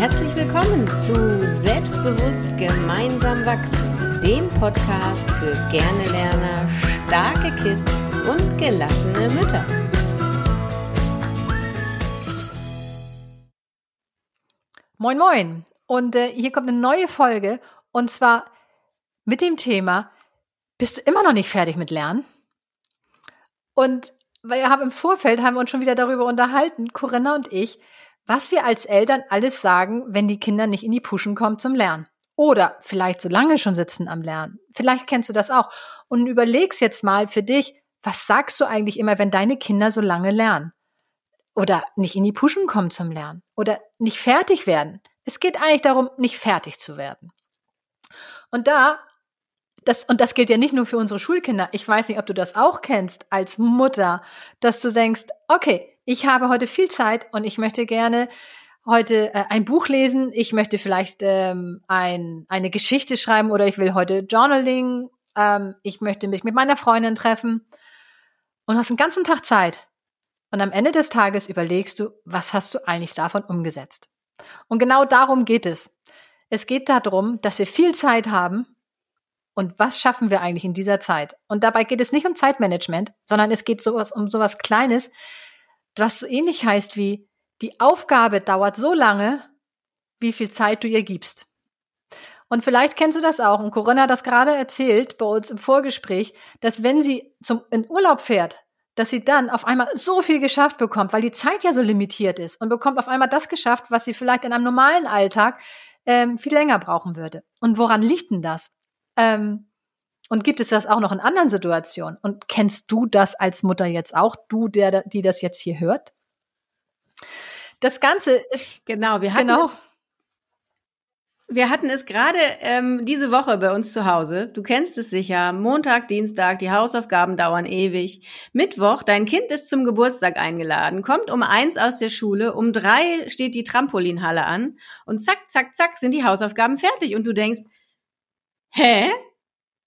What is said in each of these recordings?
Herzlich willkommen zu Selbstbewusst gemeinsam wachsen, dem Podcast für gerne Lerner, starke Kids und gelassene Mütter. Moin, moin. Und äh, hier kommt eine neue Folge und zwar mit dem Thema, bist du immer noch nicht fertig mit Lernen? Und wir haben im Vorfeld haben wir uns schon wieder darüber unterhalten, Corinna und ich, was wir als Eltern alles sagen, wenn die Kinder nicht in die Puschen kommen zum Lernen. Oder vielleicht so lange schon sitzen am Lernen. Vielleicht kennst du das auch. Und überlegst jetzt mal für dich, was sagst du eigentlich immer, wenn deine Kinder so lange lernen? Oder nicht in die Puschen kommen zum Lernen? Oder nicht fertig werden? Es geht eigentlich darum, nicht fertig zu werden. Und da das, und das gilt ja nicht nur für unsere Schulkinder. Ich weiß nicht, ob du das auch kennst als Mutter, dass du denkst, okay, ich habe heute viel Zeit und ich möchte gerne heute äh, ein Buch lesen, ich möchte vielleicht ähm, ein, eine Geschichte schreiben oder ich will heute Journaling, ähm, ich möchte mich mit meiner Freundin treffen und hast einen ganzen Tag Zeit. Und am Ende des Tages überlegst du, was hast du eigentlich davon umgesetzt? Und genau darum geht es. Es geht darum, dass wir viel Zeit haben und was schaffen wir eigentlich in dieser Zeit? Und dabei geht es nicht um Zeitmanagement, sondern es geht sowas, um sowas Kleines, was so ähnlich heißt wie, die Aufgabe dauert so lange, wie viel Zeit du ihr gibst. Und vielleicht kennst du das auch. Und Corinna hat das gerade erzählt bei uns im Vorgespräch, dass wenn sie zum, in Urlaub fährt, dass sie dann auf einmal so viel geschafft bekommt, weil die Zeit ja so limitiert ist und bekommt auf einmal das geschafft, was sie vielleicht in einem normalen Alltag ähm, viel länger brauchen würde. Und woran liegt denn das? Ähm, und gibt es das auch noch in anderen Situationen? Und kennst du das als Mutter jetzt auch, du, der, die das jetzt hier hört? Das Ganze ist genau. Wir hatten genau. Wir hatten es gerade ähm, diese Woche bei uns zu Hause. Du kennst es sicher. Montag, Dienstag, die Hausaufgaben dauern ewig. Mittwoch, dein Kind ist zum Geburtstag eingeladen, kommt um eins aus der Schule, um drei steht die Trampolinhalle an und zack, zack, zack sind die Hausaufgaben fertig und du denkst, hä?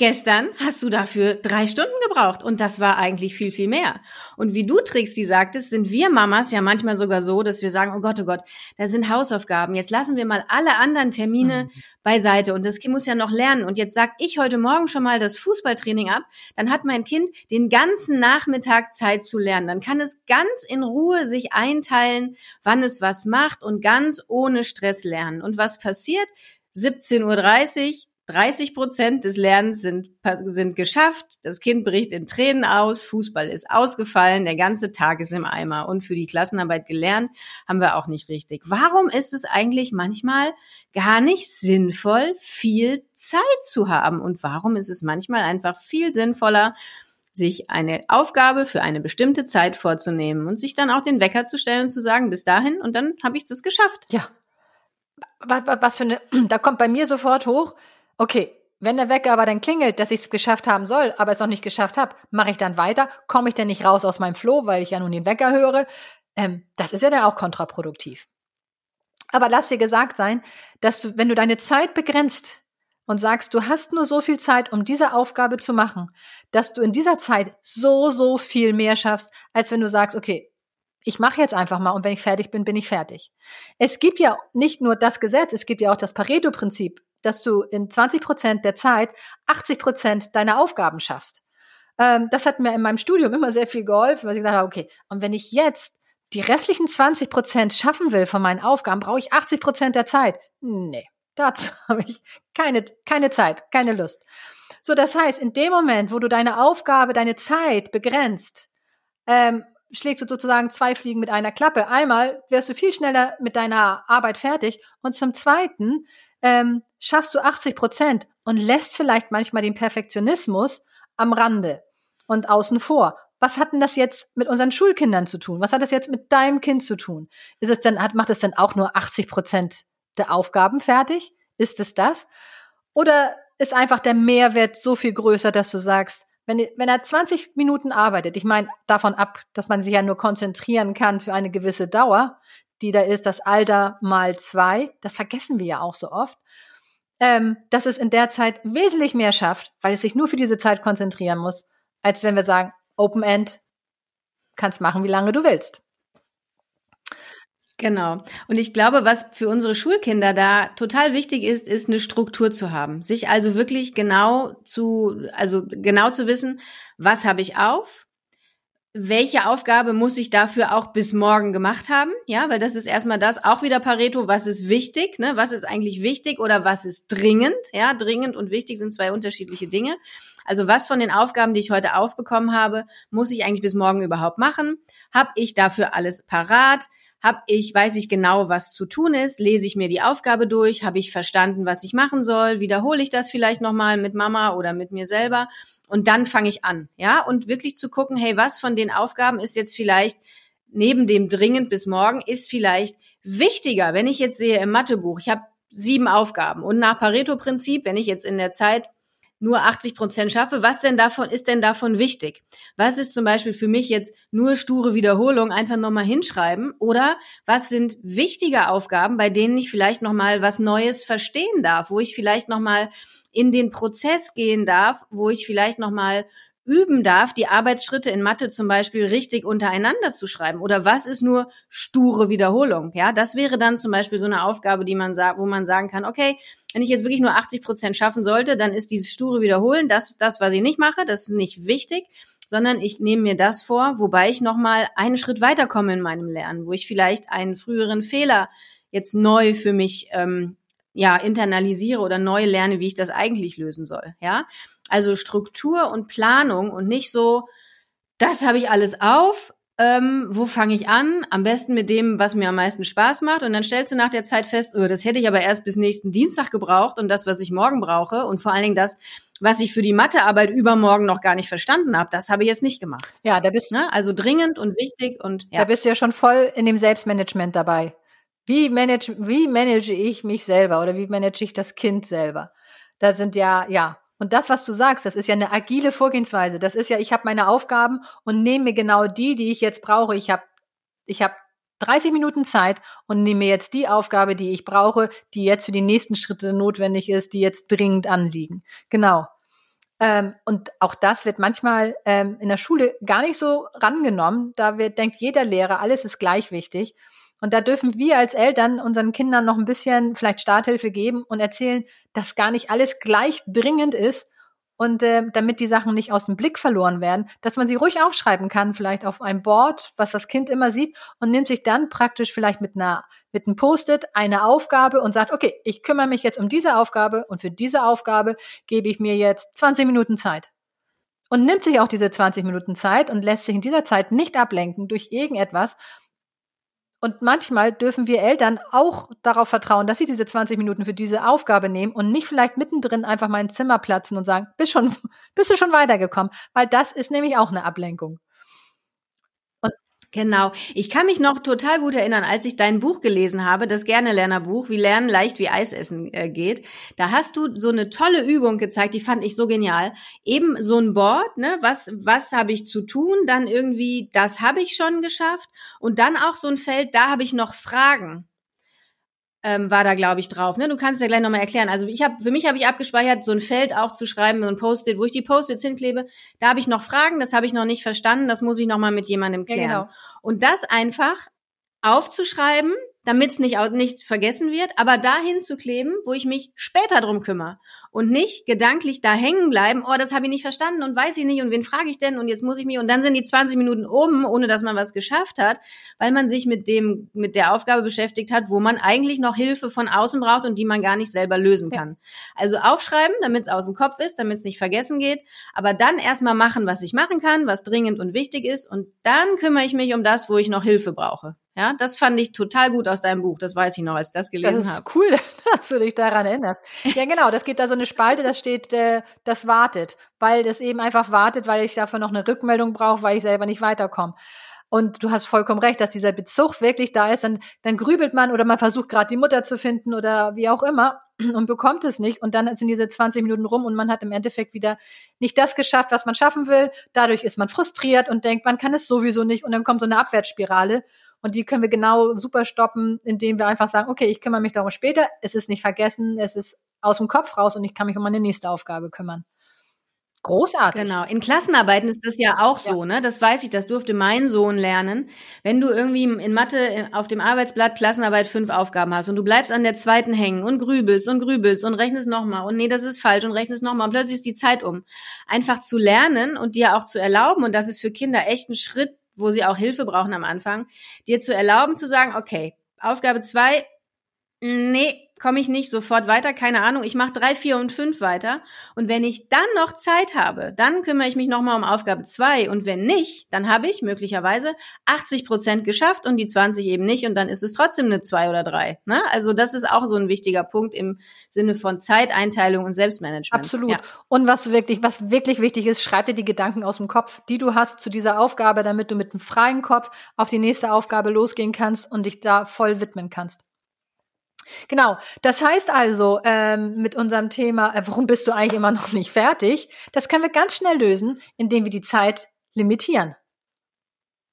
Gestern hast du dafür drei Stunden gebraucht und das war eigentlich viel, viel mehr. Und wie du, Trixie, sagtest, sind wir Mamas ja manchmal sogar so, dass wir sagen, oh Gott, oh Gott, da sind Hausaufgaben. Jetzt lassen wir mal alle anderen Termine mhm. beiseite und das Kind muss ja noch lernen. Und jetzt sag ich heute Morgen schon mal das Fußballtraining ab. Dann hat mein Kind den ganzen Nachmittag Zeit zu lernen. Dann kann es ganz in Ruhe sich einteilen, wann es was macht und ganz ohne Stress lernen. Und was passiert? 17.30 Uhr 30 Prozent des Lernens sind, sind geschafft. Das Kind bricht in Tränen aus. Fußball ist ausgefallen. Der ganze Tag ist im Eimer. Und für die Klassenarbeit gelernt haben wir auch nicht richtig. Warum ist es eigentlich manchmal gar nicht sinnvoll, viel Zeit zu haben? Und warum ist es manchmal einfach viel sinnvoller, sich eine Aufgabe für eine bestimmte Zeit vorzunehmen und sich dann auch den Wecker zu stellen und zu sagen, bis dahin und dann habe ich das geschafft. Ja. Was, was, was für eine, da kommt bei mir sofort hoch, okay, wenn der Wecker aber dann klingelt, dass ich es geschafft haben soll, aber es noch nicht geschafft habe, mache ich dann weiter? Komme ich denn nicht raus aus meinem Floh, weil ich ja nun den Wecker höre? Ähm, das ist ja dann auch kontraproduktiv. Aber lass dir gesagt sein, dass du, wenn du deine Zeit begrenzt und sagst, du hast nur so viel Zeit, um diese Aufgabe zu machen, dass du in dieser Zeit so, so viel mehr schaffst, als wenn du sagst, okay, ich mache jetzt einfach mal und wenn ich fertig bin, bin ich fertig. Es gibt ja nicht nur das Gesetz, es gibt ja auch das Pareto-Prinzip dass du in 20 Prozent der Zeit 80 Prozent deiner Aufgaben schaffst. Ähm, das hat mir in meinem Studium immer sehr viel geholfen, weil ich gesagt habe, okay, und wenn ich jetzt die restlichen 20 Prozent schaffen will von meinen Aufgaben, brauche ich 80 Prozent der Zeit. Nee, dazu habe ich keine, keine Zeit, keine Lust. So, das heißt, in dem Moment, wo du deine Aufgabe, deine Zeit begrenzt, ähm, schlägst du sozusagen zwei Fliegen mit einer Klappe. Einmal wirst du viel schneller mit deiner Arbeit fertig und zum Zweiten ähm, schaffst du 80 Prozent und lässt vielleicht manchmal den Perfektionismus am Rande und außen vor. Was hat denn das jetzt mit unseren Schulkindern zu tun? Was hat das jetzt mit deinem Kind zu tun? Ist es denn, hat, macht es denn auch nur 80 Prozent der Aufgaben fertig? Ist es das? Oder ist einfach der Mehrwert so viel größer, dass du sagst, wenn, wenn er 20 Minuten arbeitet, ich meine davon ab, dass man sich ja nur konzentrieren kann für eine gewisse Dauer, die da ist, das Alter mal zwei, das vergessen wir ja auch so oft, ähm, dass es in der Zeit wesentlich mehr schafft, weil es sich nur für diese Zeit konzentrieren muss, als wenn wir sagen, Open End, kannst machen, wie lange du willst. Genau. Und ich glaube, was für unsere Schulkinder da total wichtig ist, ist eine Struktur zu haben. Sich also wirklich genau zu, also genau zu wissen, was habe ich auf? Welche Aufgabe muss ich dafür auch bis morgen gemacht haben? Ja, weil das ist erstmal das, auch wieder Pareto, was ist wichtig, ne? Was ist eigentlich wichtig oder was ist dringend? Ja, dringend und wichtig sind zwei unterschiedliche Dinge. Also was von den Aufgaben, die ich heute aufbekommen habe, muss ich eigentlich bis morgen überhaupt machen? Hab ich dafür alles parat? Hab ich, weiß ich genau, was zu tun ist, lese ich mir die Aufgabe durch, habe ich verstanden, was ich machen soll, wiederhole ich das vielleicht nochmal mit Mama oder mit mir selber und dann fange ich an, ja, und wirklich zu gucken, hey, was von den Aufgaben ist jetzt vielleicht neben dem dringend bis morgen, ist vielleicht wichtiger, wenn ich jetzt sehe im Mathebuch, ich habe sieben Aufgaben und nach Pareto-Prinzip, wenn ich jetzt in der Zeit nur 80 Prozent schaffe, was denn davon ist denn davon wichtig? Was ist zum Beispiel für mich jetzt nur sture Wiederholung, einfach nochmal hinschreiben? Oder was sind wichtige Aufgaben, bei denen ich vielleicht nochmal was Neues verstehen darf, wo ich vielleicht nochmal in den Prozess gehen darf, wo ich vielleicht nochmal üben darf, die Arbeitsschritte in Mathe zum Beispiel richtig untereinander zu schreiben? Oder was ist nur sture Wiederholung? Ja, das wäre dann zum Beispiel so eine Aufgabe, die man sagt, wo man sagen kann, okay, wenn ich jetzt wirklich nur 80 Prozent schaffen sollte, dann ist dieses sture Wiederholen das, das, was ich nicht mache, das ist nicht wichtig, sondern ich nehme mir das vor, wobei ich nochmal einen Schritt weiterkomme in meinem Lernen, wo ich vielleicht einen früheren Fehler jetzt neu für mich ähm, ja internalisiere oder neu lerne, wie ich das eigentlich lösen soll. Ja, also Struktur und Planung und nicht so, das habe ich alles auf. Ähm, wo fange ich an? Am besten mit dem, was mir am meisten Spaß macht. Und dann stellst du nach der Zeit fest, oh, das hätte ich aber erst bis nächsten Dienstag gebraucht und das, was ich morgen brauche und vor allen Dingen das, was ich für die Mathearbeit übermorgen noch gar nicht verstanden habe, das habe ich jetzt nicht gemacht. Ja, da bist du. Ne? Also dringend und wichtig und ja. Da bist du ja schon voll in dem Selbstmanagement dabei. Wie manage, wie manage ich mich selber oder wie manage ich das Kind selber? Da sind ja, ja, und das, was du sagst, das ist ja eine agile Vorgehensweise. Das ist ja, ich habe meine Aufgaben und nehme mir genau die, die ich jetzt brauche. Ich habe ich hab 30 Minuten Zeit und nehme mir jetzt die Aufgabe, die ich brauche, die jetzt für die nächsten Schritte notwendig ist, die jetzt dringend anliegen. Genau. Ähm, und auch das wird manchmal ähm, in der Schule gar nicht so rangenommen. Da wird, denkt jeder Lehrer, alles ist gleich wichtig. Und da dürfen wir als Eltern unseren Kindern noch ein bisschen vielleicht Starthilfe geben und erzählen, dass gar nicht alles gleich dringend ist und äh, damit die Sachen nicht aus dem Blick verloren werden, dass man sie ruhig aufschreiben kann, vielleicht auf ein Board, was das Kind immer sieht und nimmt sich dann praktisch vielleicht mit einer mit einem Post-it eine Aufgabe und sagt, okay, ich kümmere mich jetzt um diese Aufgabe und für diese Aufgabe gebe ich mir jetzt 20 Minuten Zeit. Und nimmt sich auch diese 20 Minuten Zeit und lässt sich in dieser Zeit nicht ablenken durch irgendetwas, und manchmal dürfen wir Eltern auch darauf vertrauen, dass sie diese 20 Minuten für diese Aufgabe nehmen und nicht vielleicht mittendrin einfach mal ins Zimmer platzen und sagen, bist schon, bist du schon weitergekommen? Weil das ist nämlich auch eine Ablenkung. Genau. Ich kann mich noch total gut erinnern, als ich dein Buch gelesen habe, das Gerne-Lerner-Buch, wie Lernen leicht wie Eis essen äh, geht. Da hast du so eine tolle Übung gezeigt, die fand ich so genial. Eben so ein Board, ne, was, was habe ich zu tun? Dann irgendwie, das habe ich schon geschafft. Und dann auch so ein Feld, da habe ich noch Fragen ähm, war da, glaube ich, drauf. Ne? Du kannst es ja gleich nochmal erklären. Also ich habe, für mich habe ich abgespeichert, so ein Feld auch zu schreiben, so ein Post-it, wo ich die Post-its hinklebe. Da habe ich noch Fragen, das habe ich noch nicht verstanden, das muss ich nochmal mit jemandem klären. Ja, genau. Und das einfach aufzuschreiben, damit es nicht, nicht vergessen wird, aber dahin zu kleben, wo ich mich später drum kümmere und nicht gedanklich da hängen bleiben, oh, das habe ich nicht verstanden und weiß ich nicht und wen frage ich denn und jetzt muss ich mich und dann sind die 20 Minuten um, ohne dass man was geschafft hat, weil man sich mit dem mit der Aufgabe beschäftigt hat, wo man eigentlich noch Hilfe von außen braucht und die man gar nicht selber lösen kann. Also aufschreiben, damit es aus dem Kopf ist, damit es nicht vergessen geht, aber dann erstmal machen, was ich machen kann, was dringend und wichtig ist und dann kümmere ich mich um das, wo ich noch Hilfe brauche. Ja, das fand ich total gut aus deinem Buch. Das weiß ich noch, als ich das gelesen habe. Das ist hab. cool, dass du dich daran erinnerst. Ja, genau. Das geht da so eine Spalte, da steht, äh, das wartet, weil das eben einfach wartet, weil ich dafür noch eine Rückmeldung brauche, weil ich selber nicht weiterkomme. Und du hast vollkommen recht, dass dieser Bezug wirklich da ist. Dann, dann grübelt man oder man versucht gerade die Mutter zu finden oder wie auch immer und bekommt es nicht. Und dann sind diese 20 Minuten rum und man hat im Endeffekt wieder nicht das geschafft, was man schaffen will. Dadurch ist man frustriert und denkt, man kann es sowieso nicht. Und dann kommt so eine Abwärtsspirale. Und die können wir genau super stoppen, indem wir einfach sagen, okay, ich kümmere mich darum später. Es ist nicht vergessen, es ist aus dem Kopf raus und ich kann mich um meine nächste Aufgabe kümmern. Großartig. Genau. In Klassenarbeiten ist das ja auch so, ne? Das weiß ich, das durfte mein Sohn lernen. Wenn du irgendwie in Mathe äh, auf dem Arbeitsblatt Klassenarbeit fünf Aufgaben hast und du bleibst an der zweiten hängen und grübelst und grübelst und rechnest nochmal und nee, das ist falsch und rechnest nochmal und plötzlich ist die Zeit um. Einfach zu lernen und dir auch zu erlauben, und das ist für Kinder echt ein Schritt, wo sie auch Hilfe brauchen am Anfang, dir zu erlauben zu sagen, okay, Aufgabe zwei, nee, komme ich nicht sofort weiter, keine Ahnung, ich mache drei, vier und fünf weiter. Und wenn ich dann noch Zeit habe, dann kümmere ich mich nochmal um Aufgabe zwei. Und wenn nicht, dann habe ich möglicherweise 80 Prozent geschafft und die 20 eben nicht. Und dann ist es trotzdem eine zwei oder drei. Ne? Also das ist auch so ein wichtiger Punkt im Sinne von Zeiteinteilung und Selbstmanagement. Absolut. Ja. Und was wirklich, was wirklich wichtig ist, schreib dir die Gedanken aus dem Kopf, die du hast zu dieser Aufgabe, damit du mit einem freien Kopf auf die nächste Aufgabe losgehen kannst und dich da voll widmen kannst. Genau. Das heißt also, ähm, mit unserem Thema, äh, warum bist du eigentlich immer noch nicht fertig? Das können wir ganz schnell lösen, indem wir die Zeit limitieren.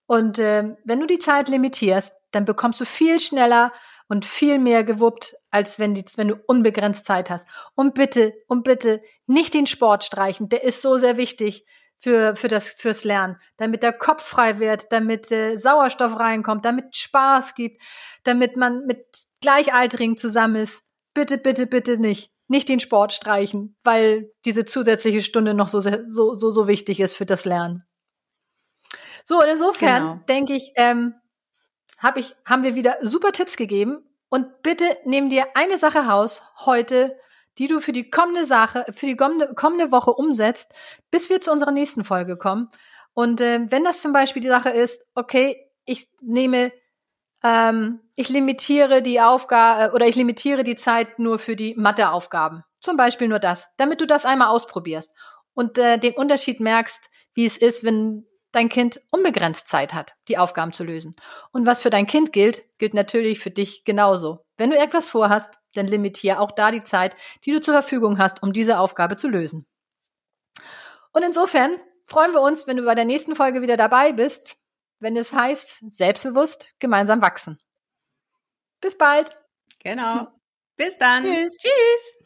Und ähm, wenn du die Zeit limitierst, dann bekommst du viel schneller und viel mehr gewuppt, als wenn, die, wenn du unbegrenzt Zeit hast. Und bitte, und bitte nicht den Sport streichen. Der ist so sehr wichtig für, für das, fürs Lernen, damit der Kopf frei wird, damit äh, Sauerstoff reinkommt, damit Spaß gibt, damit man mit Gleichaltrigen zusammen ist. Bitte, bitte, bitte nicht. Nicht den Sport streichen, weil diese zusätzliche Stunde noch so, so, so, so wichtig ist für das Lernen. So, und insofern genau. denke ich, ähm, hab ich, haben wir wieder super Tipps gegeben. Und bitte nimm dir eine Sache raus heute, die du für die kommende Sache, für die kommende, kommende Woche umsetzt, bis wir zu unserer nächsten Folge kommen. Und äh, wenn das zum Beispiel die Sache ist, okay, ich nehme, ähm, ich limitiere die Aufgabe oder ich limitiere die Zeit nur für die Matheaufgaben. Zum Beispiel nur das, damit du das einmal ausprobierst und äh, den Unterschied merkst, wie es ist, wenn dein Kind unbegrenzt Zeit hat, die Aufgaben zu lösen. Und was für dein Kind gilt, gilt natürlich für dich genauso. Wenn du etwas vorhast, dann limitiere auch da die Zeit, die du zur Verfügung hast, um diese Aufgabe zu lösen. Und insofern freuen wir uns, wenn du bei der nächsten Folge wieder dabei bist, wenn es heißt, selbstbewusst gemeinsam wachsen. Bis bald. Genau. Bis dann. Tschüss. Tschüss.